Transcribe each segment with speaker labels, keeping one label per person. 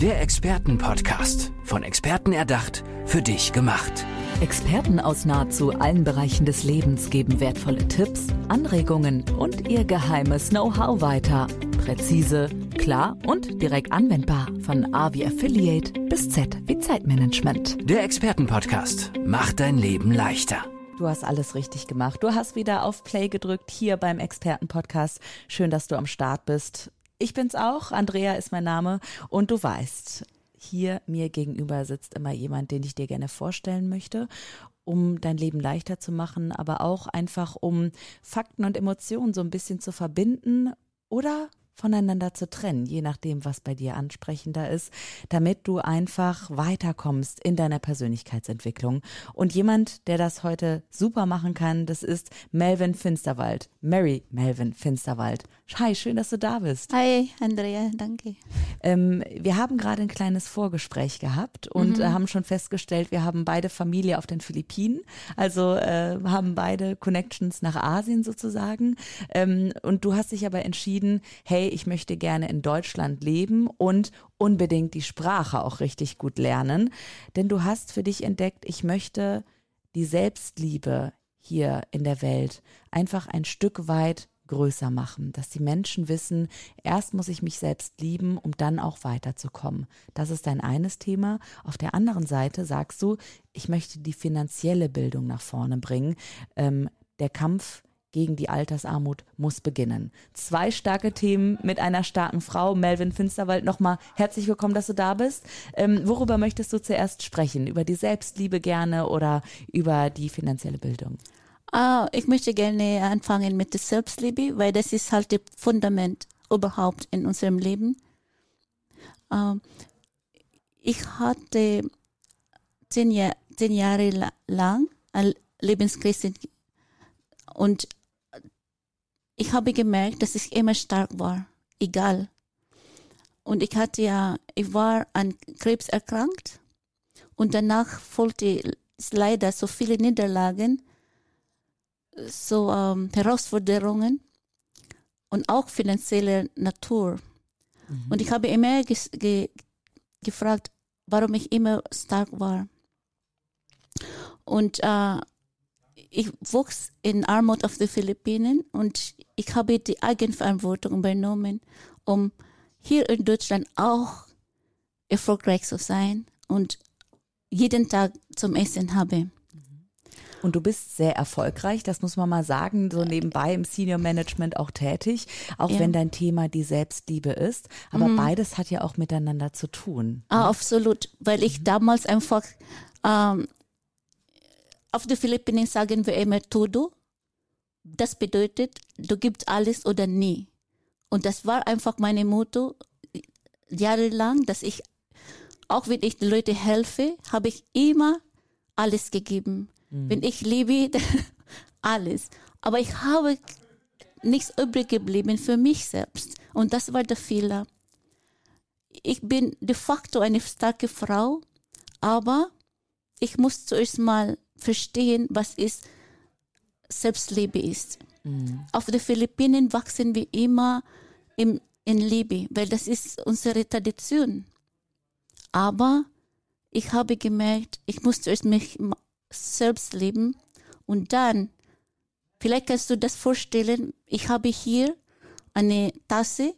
Speaker 1: Der Expertenpodcast. Von Experten erdacht, für dich gemacht.
Speaker 2: Experten aus nahezu allen Bereichen des Lebens geben wertvolle Tipps, Anregungen und ihr geheimes Know-how weiter. Präzise, klar und direkt anwendbar. Von A wie Affiliate bis Z wie Zeitmanagement.
Speaker 1: Der Expertenpodcast macht dein Leben leichter.
Speaker 2: Du hast alles richtig gemacht. Du hast wieder auf Play gedrückt hier beim Expertenpodcast. Schön, dass du am Start bist. Ich bin's auch. Andrea ist mein Name. Und du weißt, hier mir gegenüber sitzt immer jemand, den ich dir gerne vorstellen möchte, um dein Leben leichter zu machen, aber auch einfach um Fakten und Emotionen so ein bisschen zu verbinden oder voneinander zu trennen, je nachdem, was bei dir ansprechender ist, damit du einfach weiterkommst in deiner Persönlichkeitsentwicklung. Und jemand, der das heute super machen kann, das ist Melvin Finsterwald. Mary Melvin Finsterwald. Hi, schön, dass du da bist.
Speaker 3: Hi, Andrea, danke.
Speaker 2: Ähm, wir haben gerade ein kleines Vorgespräch gehabt und mhm. äh, haben schon festgestellt, wir haben beide Familie auf den Philippinen, also äh, haben beide Connections nach Asien sozusagen. Ähm, und du hast dich aber entschieden, hey, ich möchte gerne in Deutschland leben und unbedingt die Sprache auch richtig gut lernen. Denn du hast für dich entdeckt, ich möchte die Selbstliebe hier in der Welt einfach ein Stück weit größer machen, dass die Menschen wissen, erst muss ich mich selbst lieben, um dann auch weiterzukommen. Das ist dein eines Thema. Auf der anderen Seite sagst du, ich möchte die finanzielle Bildung nach vorne bringen. Ähm, der Kampf gegen die Altersarmut muss beginnen. Zwei starke Themen mit einer starken Frau, Melvin Finsterwald. Nochmal herzlich willkommen, dass du da bist. Ähm, worüber möchtest du zuerst sprechen? Über die Selbstliebe gerne oder über die finanzielle Bildung?
Speaker 3: Ah, ich möchte gerne anfangen mit der Selbstliebe, weil das ist halt das Fundament überhaupt in unserem Leben. Ähm, ich hatte zehn, Jahr, zehn Jahre lang Lebenskrise und ich habe gemerkt, dass ich immer stark war, egal. Und ich hatte ja, ich war an Krebs erkrankt und danach folgte leider so viele Niederlagen, so ähm, Herausforderungen und auch finanzielle Natur. Mhm. Und ich habe immer ge gefragt, warum ich immer stark war. Und äh, ich wuchs in Armut auf den Philippinen und ich habe die Eigenverantwortung übernommen, um hier in Deutschland auch erfolgreich zu sein und jeden Tag zum Essen habe.
Speaker 2: Und du bist sehr erfolgreich, das muss man mal sagen, so nebenbei im Senior Management auch tätig, auch ja. wenn dein Thema die Selbstliebe ist. Aber mhm. beides hat ja auch miteinander zu tun.
Speaker 3: Ah, ne? absolut, weil ich damals einfach ähm, auf den Philippinen sagen wir immer todo. Das bedeutet, du gibst alles oder nie. Und das war einfach meine Motto jahrelang, dass ich, auch wenn ich den Leuten helfe, habe ich immer alles gegeben. Mhm. Wenn ich liebe, alles. Aber ich habe nichts übrig geblieben für mich selbst. Und das war der Fehler. Ich bin de facto eine starke Frau, aber ich muss zuerst mal verstehen, was ist Selbstliebe ist. Mhm. Auf den Philippinen wachsen wir immer im, in Liebe, weil das ist unsere Tradition. Aber ich habe gemerkt, ich muss zuerst mich selbst lieben und dann, vielleicht kannst du das vorstellen, ich habe hier eine Tasse,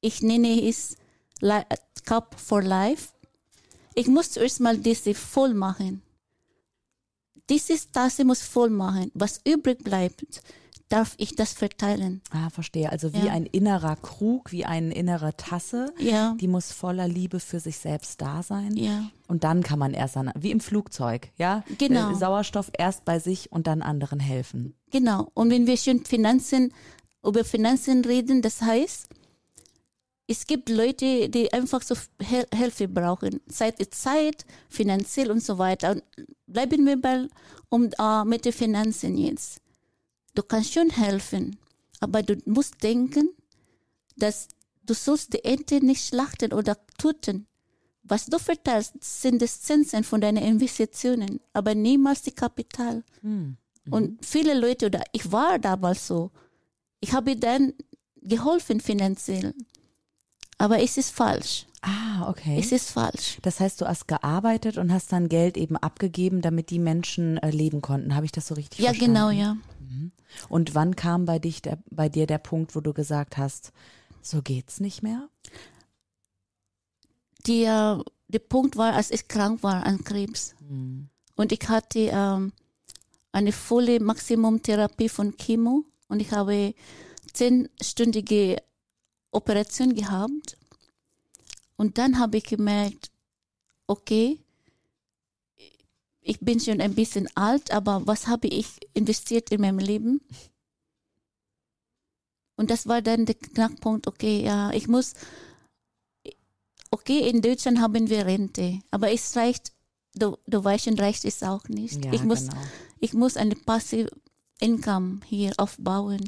Speaker 3: ich nenne es Cup for Life. Ich muss zuerst mal diese voll machen. Diese Tasse muss voll machen. Was übrig bleibt, darf ich das verteilen.
Speaker 2: Ah, verstehe. Also wie ja. ein innerer Krug, wie eine innere Tasse. Ja. Die muss voller Liebe für sich selbst da sein. Ja. Und dann kann man erst an, wie im Flugzeug, ja? Genau. Äh, Sauerstoff erst bei sich und dann anderen helfen.
Speaker 3: Genau. Und wenn wir schon Finanzen, über Finanzen reden, das heißt, es gibt Leute, die einfach so Hilfe brauchen. Zeit ist Zeit, finanziell und so weiter. Und bleiben wir mal um, uh, mit den Finanzen jetzt. Du kannst schon helfen, aber du musst denken, dass du sollst die Ente nicht schlachten oder töten. Was du verteilst, sind die Zinsen von deinen Investitionen, aber niemals die Kapital. Mhm. Und viele Leute, oder ich war damals so, ich habe dann geholfen finanziell Aber es ist falsch.
Speaker 2: Ah, okay.
Speaker 3: Es ist falsch.
Speaker 2: Das heißt, du hast gearbeitet und hast dann Geld eben abgegeben, damit die Menschen äh, leben konnten. Habe ich das so richtig
Speaker 3: Ja,
Speaker 2: verstanden?
Speaker 3: genau, ja.
Speaker 2: Und wann kam bei dich der, bei dir der Punkt, wo du gesagt hast, so geht's nicht mehr?
Speaker 3: Der, der Punkt war, als ich krank war an Krebs. Und ich hatte ähm, eine volle Maximumtherapie von Chemo und ich habe zehnstündige Operation gehabt. Und dann habe ich gemerkt, okay, ich bin schon ein bisschen alt, aber was habe ich investiert in meinem Leben? Und das war dann der Knackpunkt, okay, ja, ich muss, okay, in Deutschland haben wir Rente, aber es reicht, du, du weißt schon, reicht es auch nicht.
Speaker 2: Ja,
Speaker 3: ich, muss,
Speaker 2: genau.
Speaker 3: ich muss eine passive Income hier aufbauen.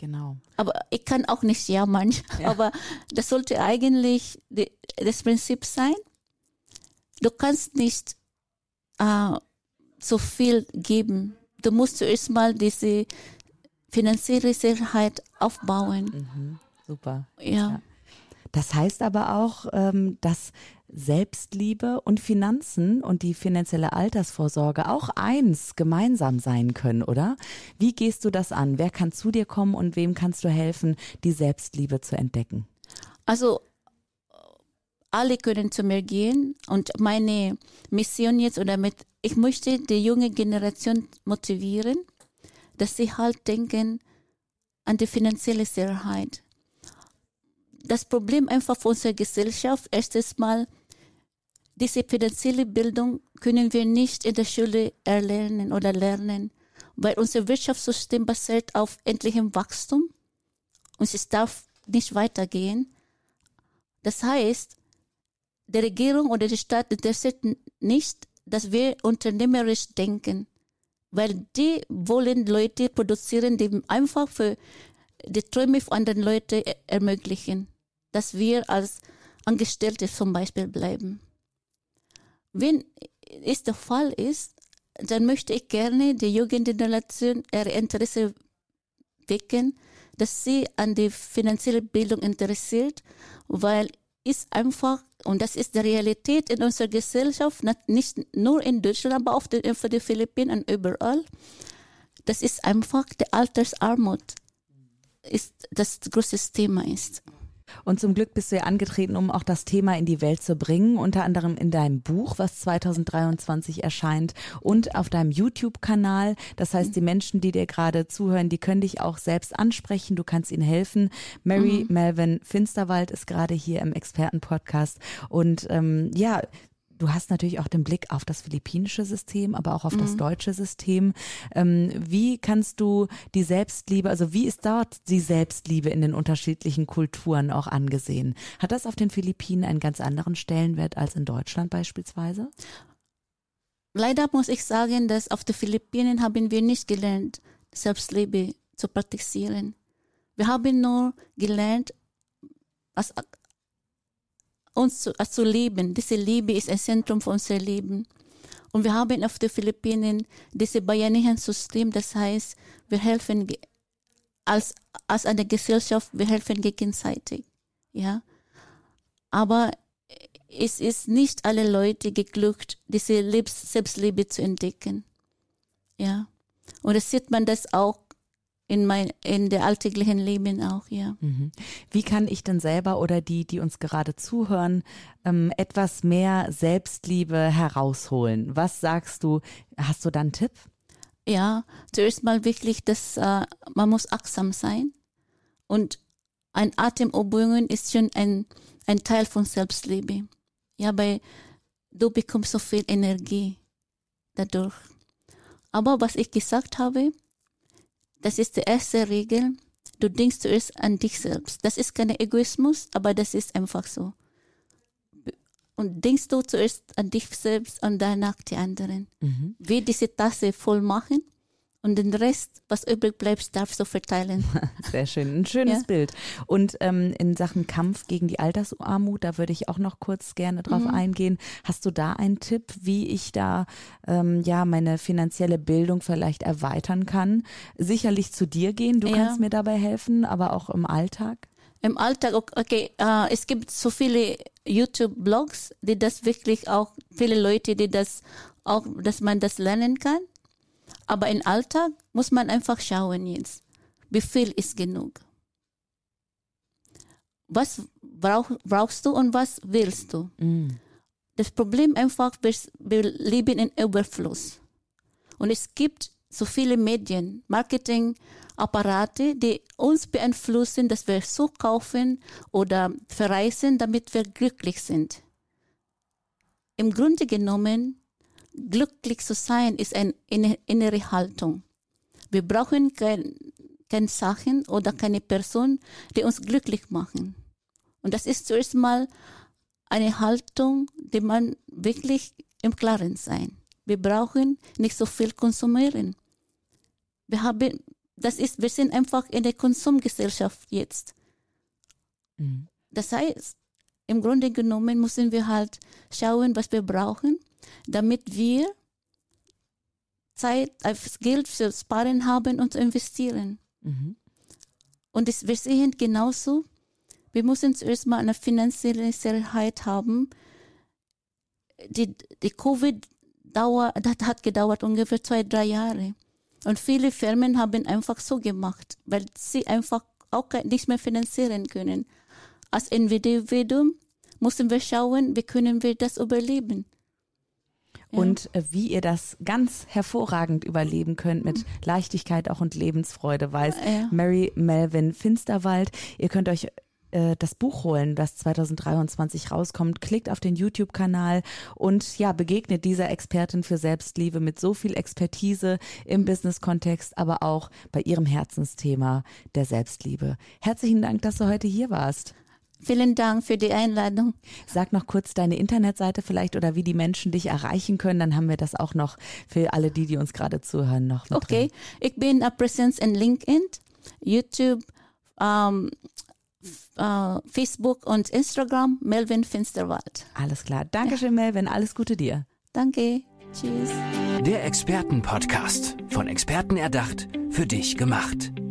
Speaker 2: Genau.
Speaker 3: Aber ich kann auch nicht jammern. Aber das sollte eigentlich die, das Prinzip sein. Du kannst nicht äh, so viel geben. Du musst zuerst mal diese finanzielle Sicherheit aufbauen.
Speaker 2: Super.
Speaker 3: Ja.
Speaker 2: Das heißt aber auch, ähm, dass Selbstliebe und Finanzen und die finanzielle Altersvorsorge auch eins gemeinsam sein können, oder? Wie gehst du das an? Wer kann zu dir kommen und wem kannst du helfen, die Selbstliebe zu entdecken?
Speaker 3: Also alle können zu mir gehen und meine Mission jetzt oder mit, ich möchte die junge Generation motivieren, dass sie halt denken an die finanzielle Sicherheit. Das Problem einfach für unsere Gesellschaft, erstes Mal, diese finanzielle Bildung können wir nicht in der Schule erlernen oder lernen, weil unser Wirtschaftssystem basiert auf endlichem Wachstum und es darf nicht weitergehen. Das heißt, die Regierung oder die Staat interessiert nicht, dass wir unternehmerisch denken, weil die wollen Leute produzieren, die einfach für die Träume von anderen Leuten er- ermöglichen, dass wir als Angestellte zum Beispiel bleiben. Wenn es der Fall ist, dann möchte ich gerne die Jugendgeneration ihr Interesse wecken, dass sie an die finanzielle Bildung interessiert, weil ist einfach, und das ist die Realität in unserer Gesellschaft, nicht- nur in Deutschland, aber auch für die Philippinen und überall, das ist einfach die Altersarmut, ist das größte Thema ist.
Speaker 2: Und zum Glück bist du ja angetreten, um auch das Thema in die Welt zu bringen, unter anderem in deinem Buch, was 2023 erscheint und auf deinem YouTube-Kanal. Das heißt, die Menschen, die dir gerade zuhören, die können dich auch selbst ansprechen. Du kannst ihnen helfen. Mary Melvin Finsterwald ist gerade hier im Expertenpodcast und ähm, ja, Du hast natürlich auch den Blick auf das philippinische System, aber auch auf das deutsche System. Ähm, wie kannst du die Selbstliebe, also wie ist dort die Selbstliebe in den unterschiedlichen Kulturen auch angesehen? Hat das auf den Philippinen einen ganz anderen Stellenwert als in Deutschland beispielsweise?
Speaker 3: Leider muss ich sagen, dass auf den Philippinen haben wir nicht gelernt, Selbstliebe zu praktizieren. Wir haben nur gelernt, als, uns zu, als zu leben. Diese Liebe ist ein Zentrum für unser Leben. Und wir haben auf den Philippinen dieses Bayanihan-System, das heißt, wir helfen als, als eine Gesellschaft, wir helfen gegenseitig. Ja. Aber es ist nicht alle Leute geglückt, diese Selbstliebe zu entdecken. Ja. Und das sieht man das auch in mein, in der alltäglichen Leben auch, ja.
Speaker 2: Wie kann ich denn selber oder die, die uns gerade zuhören, ähm, etwas mehr Selbstliebe herausholen? Was sagst du? Hast du da einen Tipp?
Speaker 3: Ja, zuerst mal wirklich, dass äh, man muss achtsam sein und ein Atemübungen ist schon ein, ein Teil von Selbstliebe. Ja, weil du bekommst so viel Energie dadurch. Aber was ich gesagt habe, das ist die erste Regel. Du denkst zuerst an dich selbst. Das ist kein Egoismus, aber das ist einfach so. Und denkst du zuerst an dich selbst und danach die anderen. Wie diese Tasse voll machen und den Rest, was übrig bleibt, darfst du verteilen.
Speaker 2: Sehr schön, ein schönes
Speaker 3: Ja.
Speaker 2: Bild. Und ähm, in Sachen Kampf gegen die Altersarmut, da würde ich auch noch kurz gerne drauf
Speaker 3: Mhm.
Speaker 2: eingehen. Hast du da einen Tipp, wie ich da ähm, ja meine finanzielle Bildung vielleicht erweitern kann? Sicherlich zu dir gehen, du
Speaker 3: Ja.
Speaker 2: kannst mir dabei helfen, aber auch im Alltag.
Speaker 3: Im Alltag, okay, äh, es gibt so viele YouTube-Blogs, die das wirklich auch, viele Leute, die das auch, dass man das lernen kann. Aber im Alltag muss man einfach schauen jetzt, wie viel ist genug. Was brauch, brauchst du und was willst du?
Speaker 2: Mm.
Speaker 3: Das Problem einfach, wir, wir leben in Überfluss. Und es gibt so viele Medien, Marketingapparate, die uns beeinflussen, dass wir so kaufen oder verreisen, damit wir glücklich sind. Im Grunde genommen, glücklich zu sein, ist eine innere Haltung. Wir brauchen keine kein Sachen oder keine Person, die uns glücklich machen. Und das ist zuerst mal eine Haltung, die man wirklich im Klaren sein. Wir brauchen nicht so viel konsumieren. Wir haben, das ist, wir sind einfach in der Konsumgesellschaft jetzt.
Speaker 2: Mhm.
Speaker 3: Das heißt, im Grunde genommen müssen wir halt schauen, was wir brauchen, damit wir Zeit, Geld für Sparen haben und zu investieren.
Speaker 2: Mhm.
Speaker 3: Und das, wir sehen genauso, wir müssen zuerst mal eine finanzielle Sicherheit haben. Die, die Covid dauer, das hat gedauert ungefähr zwei, drei Jahre. Und viele Firmen haben einfach so gemacht, weil sie einfach auch nicht mehr finanzieren können. Als Individuum müssen wir schauen, wie können wir das überleben.
Speaker 2: Und äh, wie ihr das ganz hervorragend überleben könnt mit Leichtigkeit auch und Lebensfreude, weiß
Speaker 3: Ja.
Speaker 2: Mary Melvin Finsterwald. Ihr könnt euch äh, das Buch holen, das 2023 rauskommt. Klickt auf den YouTube-Kanal und ja, begegnet dieser Expertin für Selbstliebe mit so viel Expertise im Business-Kontext, aber auch bei ihrem Herzensthema der Selbstliebe. Herzlichen Dank, dass du heute hier warst.
Speaker 3: Vielen Dank für die Einladung.
Speaker 2: Sag noch kurz deine Internetseite vielleicht oder wie die Menschen dich erreichen können. Dann haben wir das auch noch für alle die, die uns gerade zuhören, noch mit
Speaker 3: Okay,
Speaker 2: drin.
Speaker 3: ich bin a Präsenz in LinkedIn, YouTube, ähm, f- äh, Facebook und Instagram, Melvin Finsterwald.
Speaker 2: Alles klar. Dankeschön, Melvin. Alles Gute dir.
Speaker 3: Danke. Tschüss.
Speaker 1: Der Expertenpodcast. Von Experten erdacht, für dich gemacht.